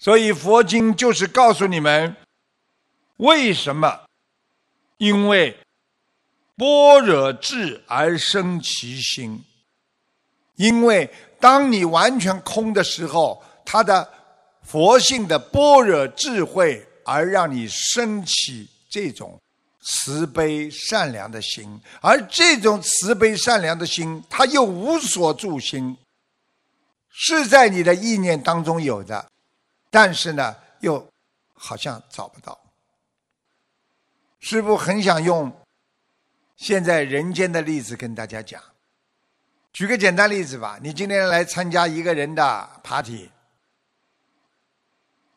所以佛经就是告诉你们，为什么？因为般若智而生其心。因为当你完全空的时候，他的佛性的般若智慧而让你升起这种慈悲善良的心，而这种慈悲善良的心，它又无所住心，是在你的意念当中有的，但是呢，又好像找不到。师父很想用现在人间的例子跟大家讲。举个简单例子吧，你今天来参加一个人的 party，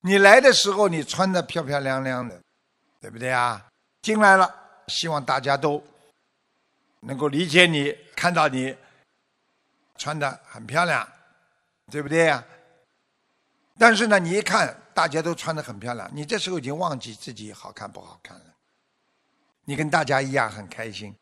你来的时候你穿的漂漂亮亮的，对不对啊？进来了，希望大家都能够理解你，看到你穿的很漂亮，对不对呀？但是呢，你一看大家都穿的很漂亮，你这时候已经忘记自己好看不好看了，你跟大家一样很开心。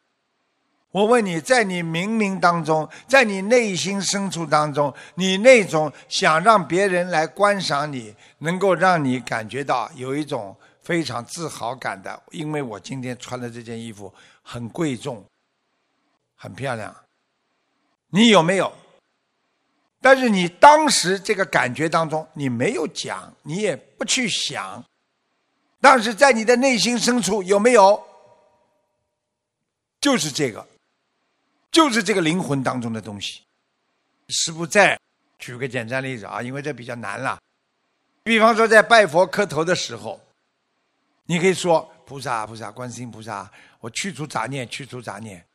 我问你，在你冥冥当中，在你内心深处当中，你那种想让别人来观赏你，能够让你感觉到有一种非常自豪感的，因为我今天穿的这件衣服很贵重，很漂亮。你有没有？但是你当时这个感觉当中，你没有讲，你也不去想，但是在你的内心深处有没有？就是这个。就是这个灵魂当中的东西。师父再举个简单例子啊，因为这比较难了。比方说，在拜佛磕头的时候，你可以说：“菩萨，菩萨，观世音菩萨，我去除杂念，去除杂念。”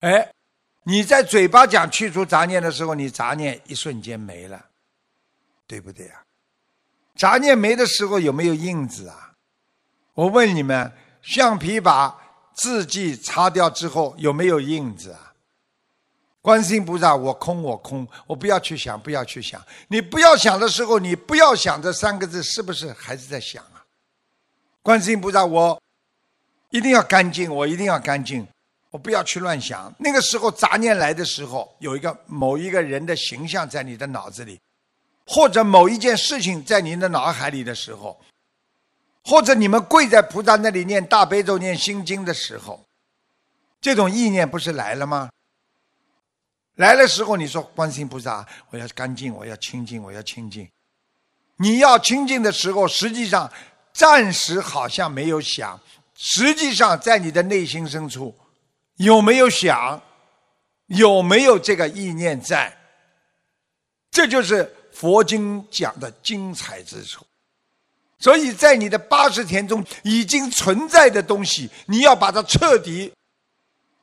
哎，你在嘴巴讲去除杂念的时候，你杂念一瞬间没了，对不对啊？杂念没的时候有没有印子啊？我问你们，橡皮把字迹擦掉之后有没有印子啊？观世音菩萨，我空，我空，我不要去想，不要去想。你不要想的时候，你不要想这三个字，是不是还是在想啊？观世音菩萨，我一定要干净，我一定要干净，我不要去乱想。那个时候杂念来的时候，有一个某一个人的形象在你的脑子里，或者某一件事情在您的脑海里的时候。或者你们跪在菩萨那里念大悲咒、念心经的时候，这种意念不是来了吗？来的时候你说观世音菩萨，我要干净，我要清净，我要清净。你要清净的时候，实际上暂时好像没有想，实际上在你的内心深处有没有想？有没有这个意念在？这就是佛经讲的精彩之处。所以在你的八十天中已经存在的东西，你要把它彻底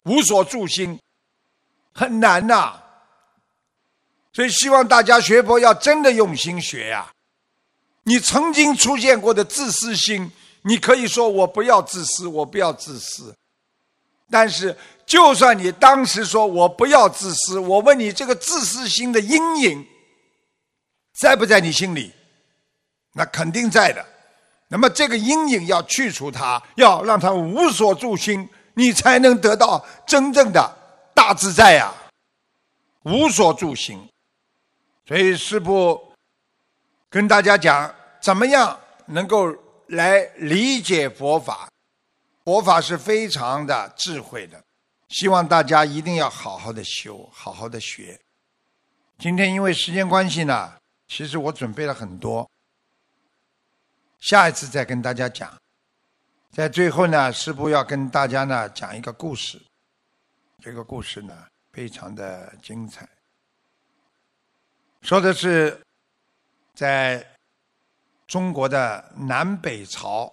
无所住心，很难呐。所以希望大家学佛要真的用心学呀。你曾经出现过的自私心，你可以说我不要自私，我不要自私。但是，就算你当时说我不要自私，我问你，这个自私心的阴影在不在你心里？那肯定在的。那么这个阴影要去除它，要让它无所住心，你才能得到真正的大自在呀！无所住心，所以师父跟大家讲，怎么样能够来理解佛法？佛法是非常的智慧的，希望大家一定要好好的修，好好的学。今天因为时间关系呢，其实我准备了很多。下一次再跟大家讲，在最后呢，师傅要跟大家呢讲一个故事。这个故事呢非常的精彩，说的是在中国的南北朝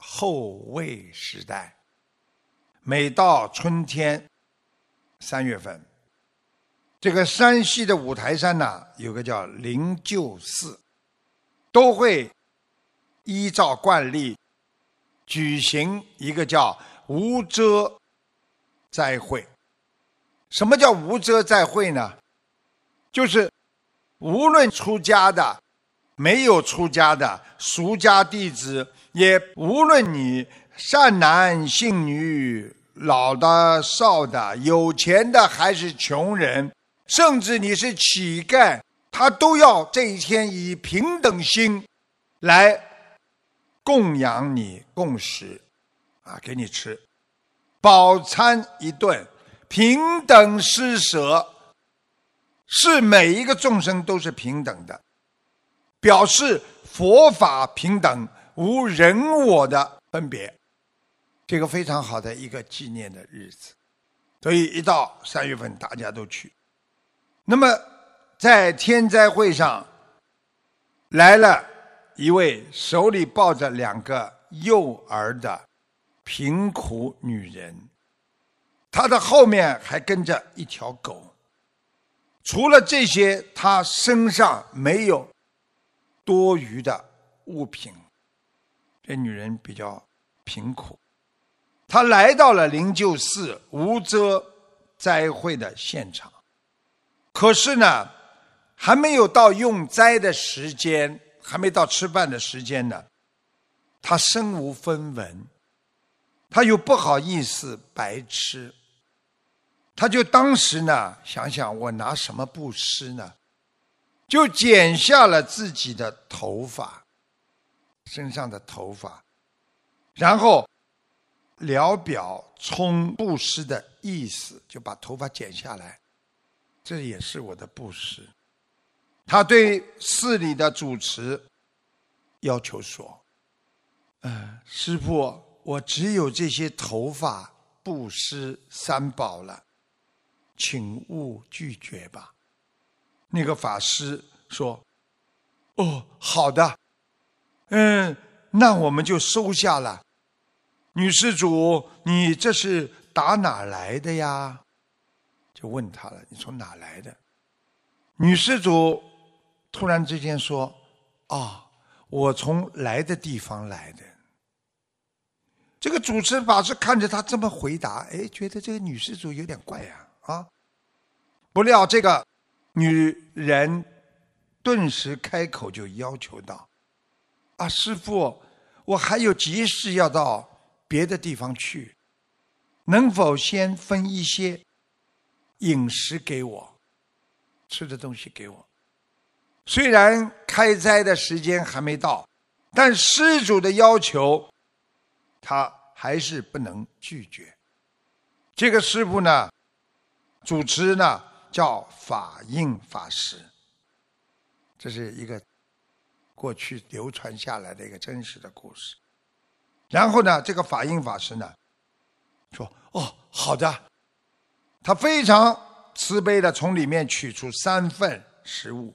后魏时代，每到春天三月份，这个山西的五台山呢有个叫灵鹫寺，都会。依照惯例，举行一个叫无遮斋会。什么叫无遮斋会呢？就是无论出家的、没有出家的、俗家弟子，也无论你善男信女、老的少的、有钱的还是穷人，甚至你是乞丐，他都要这一天以平等心来供养你供食，啊，给你吃，饱餐一顿，平等施舍，是每一个众生都是平等的，表示佛法平等，无人我的分别，这个非常好的一个纪念的日子，所以一到三月份，大家都去。那么。在天灾会上，来了一位手里抱着两个幼儿的贫苦女人，她的后面还跟着一条狗。除了这些，她身上没有多余的物品。这女人比较贫苦，她来到了灵鹫寺无遮灾会的现场，可是呢？还没有到用斋的时间，还没到吃饭的时间呢，他身无分文，他又不好意思白吃，他就当时呢想想我拿什么布施呢，就剪下了自己的头发，身上的头发，然后聊表充布施的意思，就把头发剪下来，这也是我的布施。他对寺里的主持要求说：“呃，师傅，我只有这些头发布施三宝了，请勿拒绝吧。”那个法师说：“哦，好的，嗯，那我们就收下了。女施主，你这是打哪来的呀？”就问他了：“你从哪来的？”女施主。突然之间说：“啊，我从来的地方来的。”这个主持法师看着他这么回答，哎，觉得这个女施主有点怪呀，啊！不料这个女人顿时开口就要求道：“啊，师傅，我还有急事要到别的地方去，能否先分一些饮食给我，吃的东西给我？”虽然开斋的时间还没到，但施主的要求，他还是不能拒绝。这个师傅呢，主持呢叫法印法师，这是一个过去流传下来的一个真实的故事。然后呢，这个法印法师呢说：“哦，好的。”他非常慈悲的从里面取出三份食物。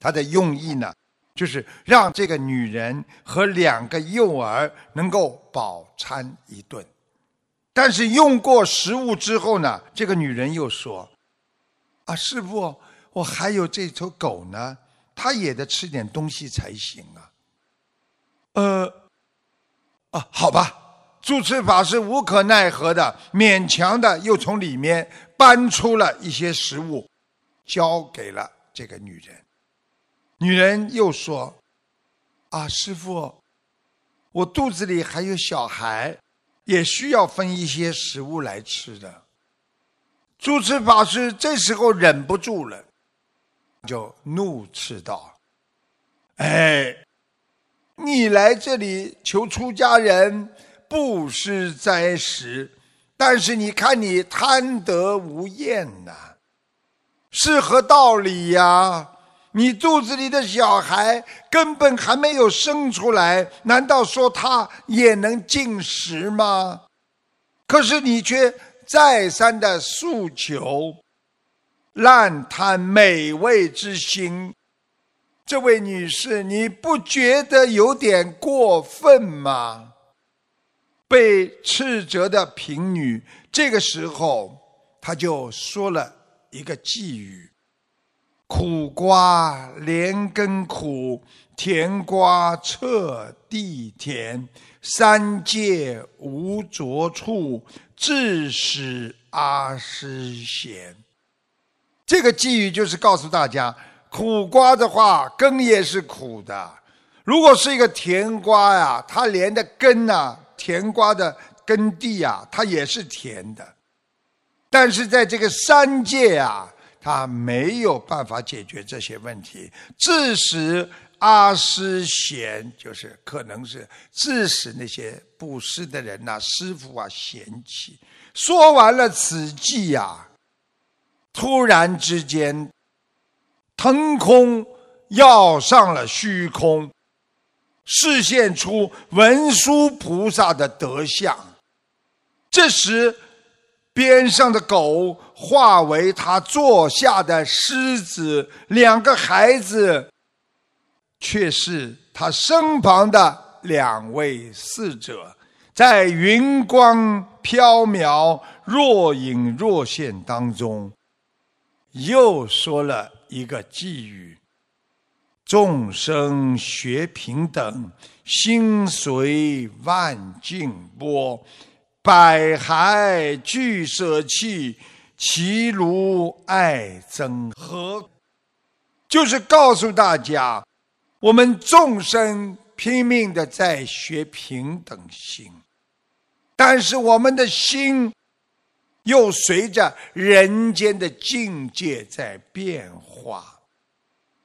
他的用意呢，就是让这个女人和两个幼儿能够饱餐一顿。但是用过食物之后呢，这个女人又说：“啊，师傅，我还有这头狗呢，它也得吃点东西才行啊。”呃，啊，好吧，主持法师无可奈何的，勉强的又从里面搬出了一些食物，交给了这个女人。女人又说：“啊，师傅，我肚子里还有小孩，也需要分一些食物来吃的。”主持法师这时候忍不住了，就怒斥道：“哎，你来这里求出家人布施斋食，但是你看你贪得无厌呐，是何道理呀？”你肚子里的小孩根本还没有生出来，难道说他也能进食吗？可是你却再三的诉求，滥贪美味之心，这位女士，你不觉得有点过分吗？被斥责的贫女，这个时候，她就说了一个寄语。苦瓜连根苦，甜瓜彻地甜。三界无着处，致使阿师贤。这个寄语就是告诉大家，苦瓜的话根也是苦的。如果是一个甜瓜呀，它连的根呐，甜瓜的根蒂呀，它也是甜的。但是在这个三界啊。它没有办法解决这些问题，致使阿师嫌，就是可能是致使那些布施的人呐、师傅啊嫌弃。说完了此计呀，突然之间，腾空要上了虚空，示现出文殊菩萨的德相。这时，边上的狗化为他坐下的狮子，两个孩子却是他身旁的两位侍者。在云光飘渺、若隐若现当中，又说了一个寄语：“众生学平等，心随万境波，百骸俱舍弃，其如爱憎何？”就是告诉大家，我们众生拼命的在学平等心。但是我们的心又随着人间的境界在变化，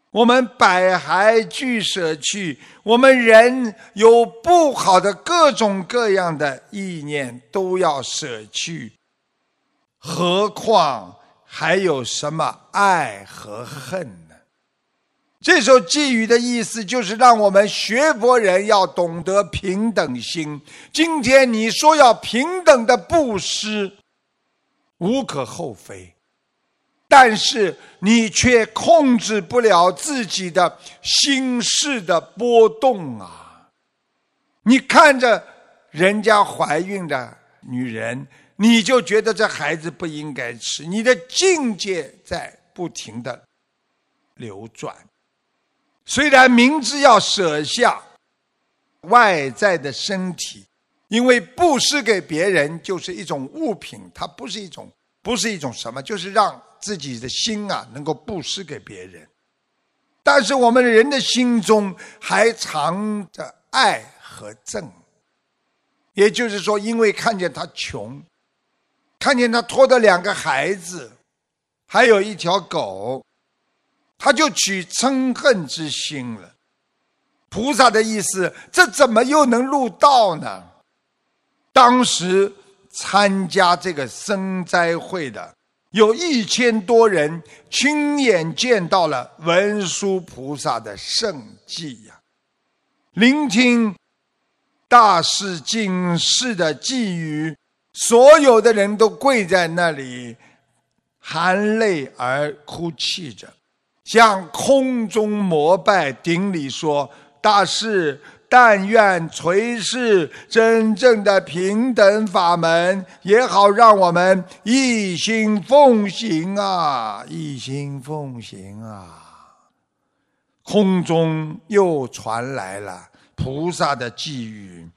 我们百骸俱舍去，我们人有不好的各种各样的意念都要舍去，何况还有什么爱和恨呢？这首寄语的意思就是让我们学佛人要懂得平等心。今天你说要平等的布施，无可厚非，但是你却控制不了自己的心事的波动啊！你看着人家怀孕的女人，你就觉得这孩子不应该吃，你的境界在不停的流转。虽然明知要舍下外在的身体，因为布施给别人就是一种物品，它不是一种，不是一种什么，就是让自己的心啊能够布施给别人。但是我们人的心中还藏着爱和憎，也就是说，因为看见他穷，看见他拖着两个孩子，还有一条狗。他就起嗔恨之心了。菩萨的意思，这怎么又能入道呢？当时参加这个生灾会的有一千多人，亲眼见到了文殊菩萨的圣迹呀！聆听大师警示的寄语，所有的人都跪在那里，含泪而哭泣着。向空中膜拜顶礼说：“大师，但愿垂示真正的平等法门，也好让我们一心奉行啊！一心奉行啊！”空中又传来了菩萨的寄语：“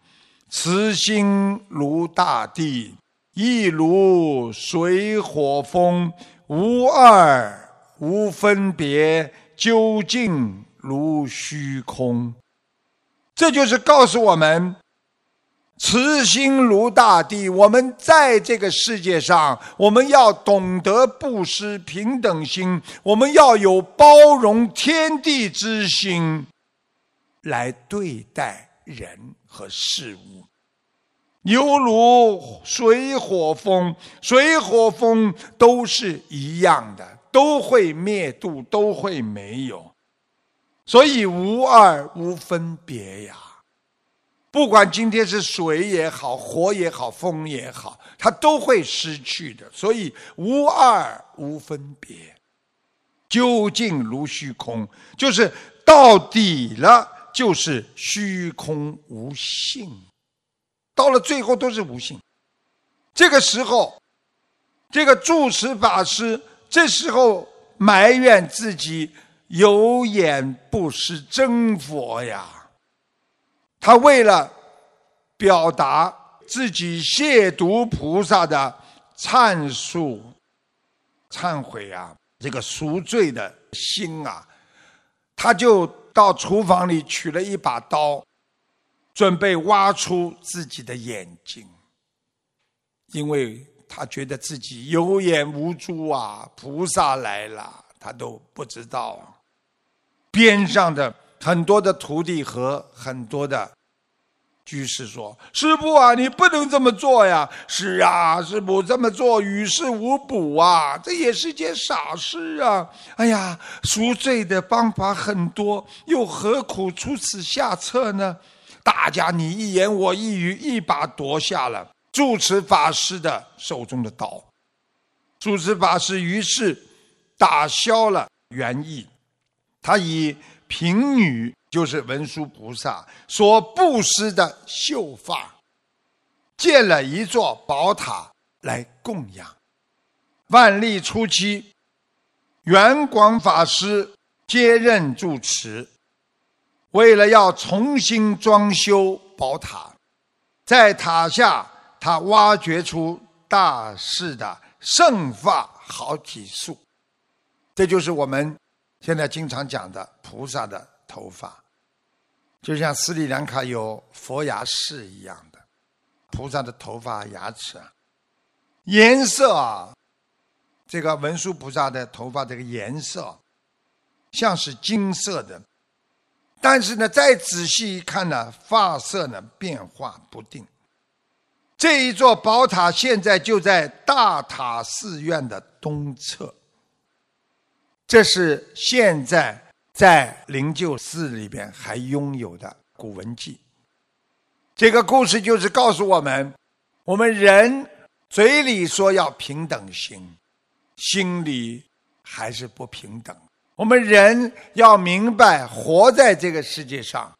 慈心如大地，亦如水火风，无二。”无分别，究竟如虚空。这就是告诉我们，慈心如大地。我们在这个世界上，我们要懂得布施平等心，我们要有包容天地之心来对待人和事物。犹如水火风，水火风都是一样的。都会灭度，都会没有，所以无二无分别呀。不管今天是水也好，火也好，风也好，它都会失去的。所以无二无分别，究竟如虚空，就是到底了，就是虚空无性。到了最后都是无性。这个时候，这个住持法师。这时候埋怨自己有眼不识真佛呀！他为了表达自己亵渎菩萨的忏诉、忏悔啊，这个赎罪的心啊，他就到厨房里取了一把刀，准备挖出自己的眼睛，因为他觉得自己有眼无珠啊，菩萨来了，他都不知道。边上的很多的徒弟和很多的居士说：“师傅啊，你不能这么做呀！”“是啊，师傅这么做于事无补啊，这也是件傻事啊！”“哎呀，赎罪的方法很多，又何苦出此下策呢？”大家你一言我一语，一把夺下了住持法师的手中的刀。住持法师于是打消了原意。他以贫女，就是文殊菩萨所布施的秀发，建了一座宝塔来供养。万历初期，圆广法师接任住持，为了要重新装修宝塔，在塔下他挖掘出大势的圣发好体树，这就是我们。现在经常讲的菩萨的头发，就像斯里兰卡有佛牙寺一样的，菩萨的头发牙齿啊，颜色啊，这个文殊菩萨的头发这个颜色，像是金色的，但是呢，再仔细一看呢，发色呢变化不定。这一座宝塔现在就在大塔寺院的东侧。这是现在在灵鹫寺里边还拥有的古文记。这个故事就是告诉我们：我们人嘴里说要平等心，心里还是不平等。我们人要明白，活在这个世界上，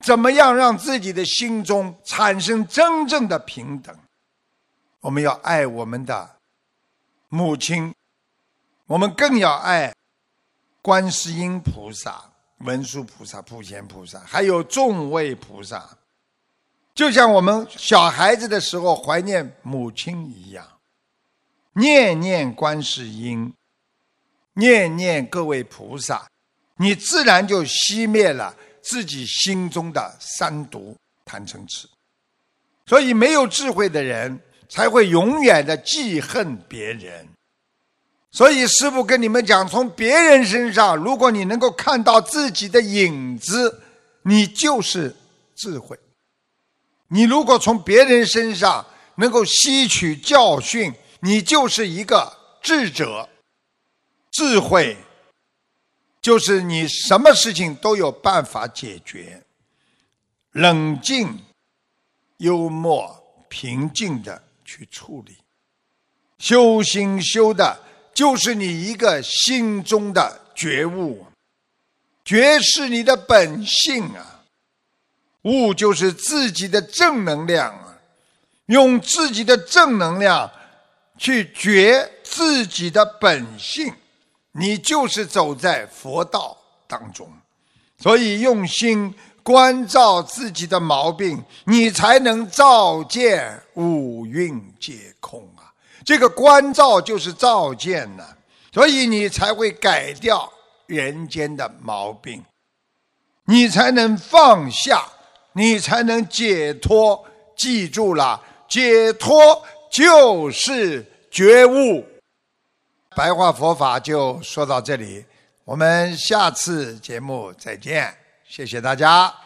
怎么样让自己的心中产生真正的平等？我们要爱我们的母亲，我们更要爱。观世音菩萨、文殊菩萨、普贤菩萨，还有众位菩萨，就像我们小孩子的时候怀念母亲一样，念念观世音，念念各位菩萨，你自然就熄灭了自己心中的三毒贪嗔痴。所以，没有智慧的人才会永远的记恨别人。所以，师父跟你们讲，从别人身上，如果你能够看到自己的影子，你就是智慧；你如果从别人身上能够吸取教训，你就是一个智者。智慧就是你什么事情都有办法解决，冷静、幽默、平静的去处理，修心修的。就是你一个心中的觉悟，觉是你的本性啊，悟就是自己的正能量啊，用自己的正能量去觉自己的本性，你就是走在佛道当中，所以用心关照自己的毛病，你才能照见五蕴皆空啊。这个关照就是照见呢，所以你才会改掉人间的毛病，你才能放下，你才能解脱。记住了，解脱就是觉悟。白话佛法就说到这里，我们下次节目再见，谢谢大家。